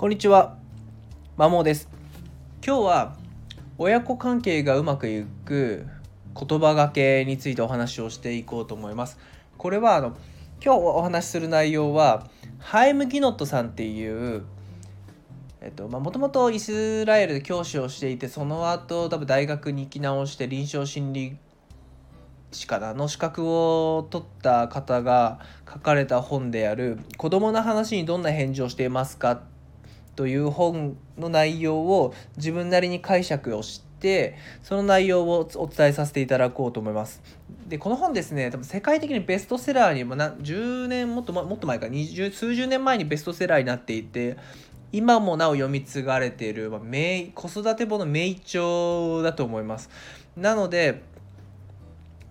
こんにちは、まもです。今日は親子関係がうまくいく言葉がけについてお話をしていこうと思います。これはあの今日お話しする内容はハイム・ギノットさんっていうえっとまあ、もともとイスラエルで教師をしていてその後多分大学に行き直して臨床心理士かなの資格を取った方が書かれた本である「子供の話にどんな返事をしていますか?」という本の内容を自分なりに解釈をしてその内容をお伝えさせていただこうと思います。でこの本ですね多分世界的にベストセラーにもな10年もっともっと前か20数十年前にベストセラーになっていて今もなお読み継がれている、まあ、名子育て本の名著だと思います。なので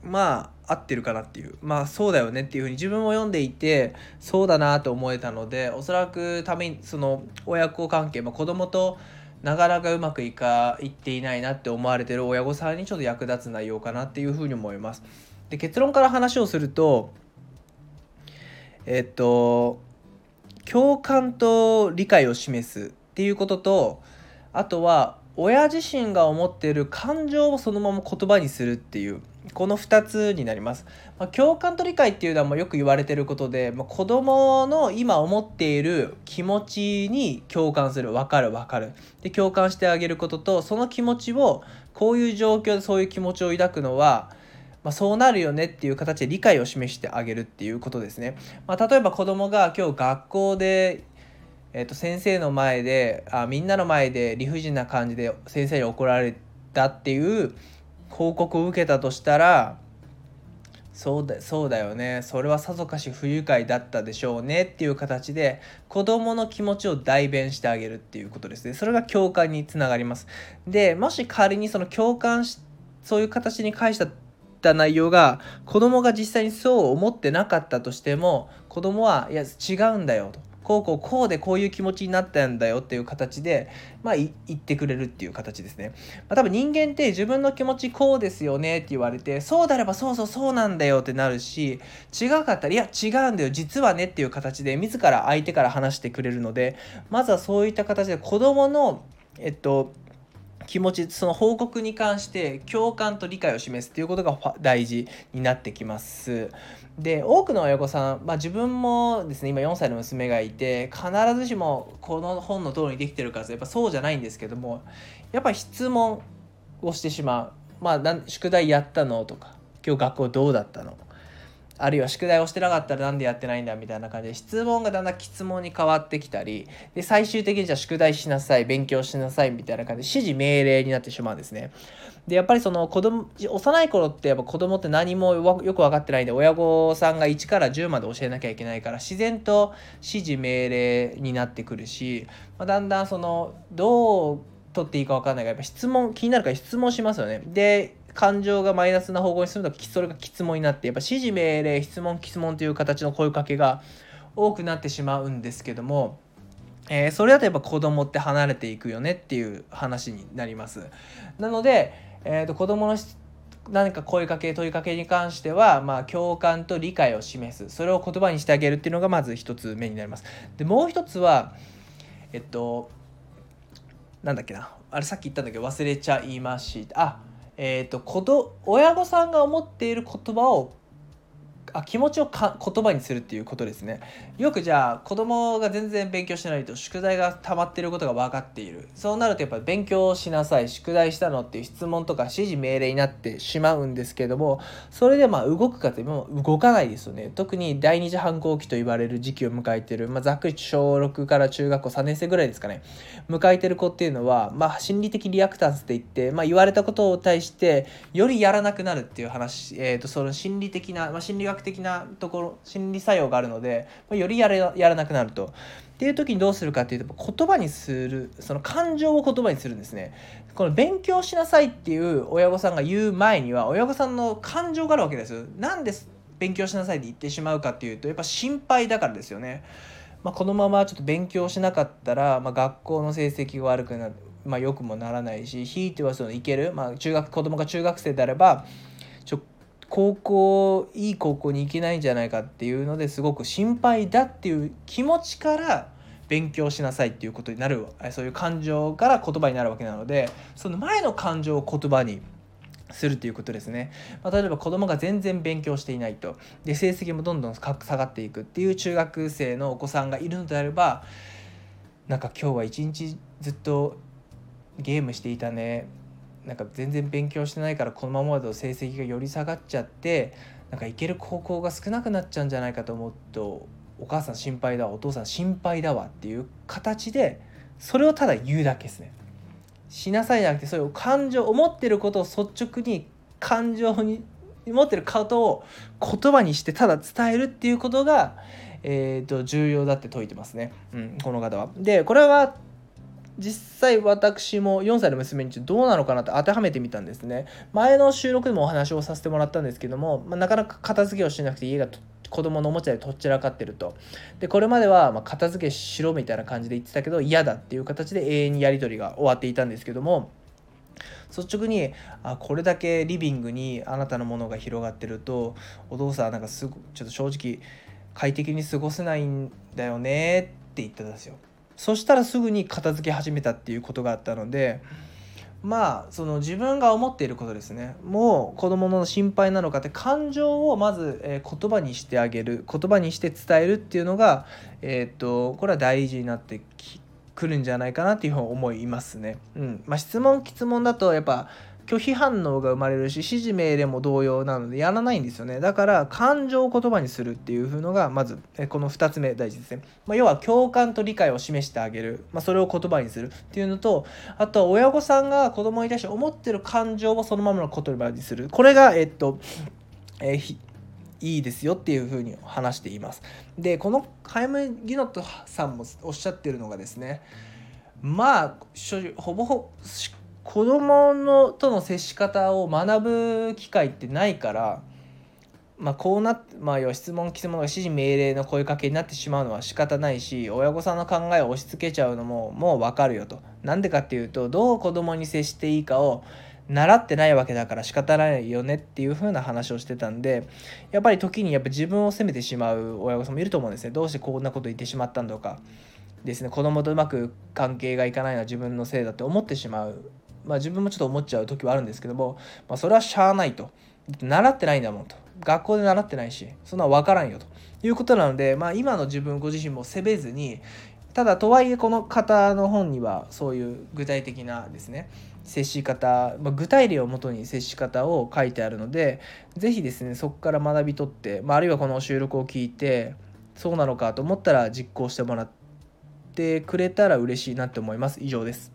まあ合ってるかなっていうまあそうだよねっていうふうに自分も読んでいてそうだなと思えたのでおそらくためにその親子関係、まあ、子供となかなかうまくいかいっていないなって思われてる親御さんにちょっと役立つ内容かなっていうふうに思います。で結論から話をするとえっと共感と理解を示すっていうこととあとは親自身が思っている感情をそのまま言葉にするっていうこの2つになります。まあ、共感と理解っていうのはもうよく言われてることで、まあ、子供の今思っている気持ちに共感する分かる分かるで共感してあげることとその気持ちをこういう状況でそういう気持ちを抱くのはまあ、そうなるよねっていう形で理解を示してあげるっていうことですね。まあ、例えば子供が今日学校で、えー、と先生の前であみんなの前で理不尽な感じで先生に怒られたっていう報告を受けたとしたらそうだそうだよね。それはさぞかし不愉快だったでしょうねっていう形で子どもの気持ちを代弁してあげるっていうことですね。それが共感につながります。でもし仮にその共感しそういう形に返した内容が子供が実際にそう思ってなかったとしても子供はいや違うんだよと。こうこうこうでこういう気持ちになったんだよっていう形で、まあ、言ってくれるっていう形ですね。まあ、多分人間って自分の気持ちこうですよねって言われて、そうであればそうそうそうなんだよってなるし、違かったら、いや違うんだよ、実はねっていう形で自ら相手から話してくれるので、まずはそういった形で子供の、えっと、気持ちその報告に関して共感と理解を示すっていうことが大事になってきます。で多くの親御さん、まあ、自分もですね今4歳の娘がいて必ずしもこの本の通りにできてるかやっぱそうじゃないんですけどもやっぱ質問をしてしまう。まあ、宿題やったのとか今日学校どうだったのあるいは宿題をしてなかったらなんでやってないんだみたいな感じで質問がだんだん質問に変わってきたりで最終的にじゃあ宿題しなさい勉強しなさいみたいな感じで指示命令になってしまうんですね。でやっぱりその子供幼い頃ってやっぱ子供って何もよく分かってないんで親御さんが1から10まで教えなきゃいけないから自然と指示命令になってくるし、まあ、だんだんそのどう取っていいか分かんないからやっぱ質問気になるから質問しますよね。で感情がマイナスな方向に進むとそれが質問になってやっぱ指示命令質問質問という形の声かけが多くなってしまうんですけども、えー、それだとやっぱ子供って離れていくよねっていう話になります。なので、えーと、子供の何か声かけ問いかけに関しては、まあ、共感と理解を示すそれを言葉にしてあげるっていうのがまず一つ目になります。でもう一つはえっとなんだっけなあれさっき言ったんだけど忘れちゃいましたあえーと、と親御さんが思っている言葉をあ気持ちをか言葉にするっていうことですね。よくじゃあ子供が全然勉強してないと宿題が溜まってることが分かっている。そうなるとやっぱ勉強しなさい。宿題したのっていう質問とか指示命令になってしまうんですけどもそれでまあ動くかっても動かないですよね。特に第二次反抗期と言われる時期を迎えてる、まあ、ざっくり小6から中学校3年生ぐらいですかね。迎えてる子っていうのは、まあ、心理的リアクタンスって言って、まあ、言われたことに対してよりやらなくなるっていう話、えー、とその心理的な、まあ、心理学的なところ心理作用があるので、よりやれやらなくなると。っていう時にどうするかっていうと言葉にするその感情を言葉にするんですね。この勉強しなさいっていう親御さんが言う前には親御さんの感情があるわけです。なんで勉強しなさいって言ってしまうかっていうとやっぱ心配だからですよね。まあ、このままちょっと勉強しなかったら、まあ、学校の成績が悪くなる、まあ、よくもならないしひいてはそのいける、まあ、中学子供が中学生であれば高校いい高校に行けないんじゃないかっていうのですごく心配だっていう気持ちから勉強しなさいっていうことになるそういう感情から言葉になるわけなのでその前の感情を言葉にするということですね、まあ、例えば子供が全然勉強していないと。で成績もどんどん下がっていくっていう中学生のお子さんがいるのであればなんか今日は一日ずっとゲームしていたね。なんか全然勉強してないからこのままだと成績がより下がっちゃってなんか行ける高校が少なくなっちゃうんじゃないかと思うとお母さん心配だわお父さん心配だわっていう形でそれをただ言うだけですね。しなさいじゃなくてそういう感情思ってることを率直に感情に持ってることを言葉にしてただ伝えるっていうことが、えーと、重要だって説いてますね、うん、この方は。でこれは実際私も4歳の娘にどうなのかなって当てはめてみたんですね。前の収録でもお話をさせてもらったんですけども、まあ、なかなか片付けをしなくて家が子供のおもちゃでとっちらかってると。でこれまではま片付けしろみたいな感じで言ってたけど嫌だっていう形で永遠にやり取りが終わっていたんですけども率直にあこれだけリビングにあなたのものが広がってるとお父さんなんかすごちょっと正直快適に過ごせないんだよねって言ってたんですよ。そしたらすぐに片付け始めたっていうことがあったのでまあその自分が思っていることですねもう子どもの心配なのかって感情をまず、え、言葉にしてあげる言葉にして伝えるっていうのが、えー、っとこれは大事になってくるんじゃないかなっていうふうに思いますね。うんまあ、質問質問だとやっぱ拒否反応が生まれるし指示命令も同様なのでやらないんですよね。だから感情を言葉にするっていうのがまずこの2つ目大事ですね、まあ、要は共感と理解を示してあげる、まあ、それを言葉にするっていうのとあとは親御さんが子供に対して思ってる感情をそのままの言葉にする。これがえっと、えーいいですよっていうふうに話しています。でこのハイム・ギノットさんもおっしゃってるのがですねまあほぼほ子供のとの接し方を学ぶ機会ってないから、まあ、こうなって、まあ、要は質問質問が指示命令の声かけになってしまうのは仕方ないし親御さんの考えを押し付けちゃうのももう分かるよと。なんでかっていうとどう子供に接していいかを習ってないわけだから仕方ないよねっていう風な話をしてたんでやっぱり時にやっぱ自分を責めてしまう親御さんもいると思うんですねどうしてこんなこと言ってしまったんだとかですね子供とうまく関係がいかないのは自分のせいだって思ってしまうまあ、自分もちょっと思っちゃう時はあるんですけども、まあ、それはしゃあないと。習ってないんだもんと。学校で習ってないしそんな分からんよと。いうことなので、まあ、今の自分ご自身も責めずにただとはいえこの方の本にはそういう具体的なですね接し方、まあ、具体例をもとに接し方を書いてあるので是非ですねそこから学び取って、まあ、あるいはこの収録を聞いてそうなのかと思ったら実行してもらってくれたら嬉しいなって思います。以上です。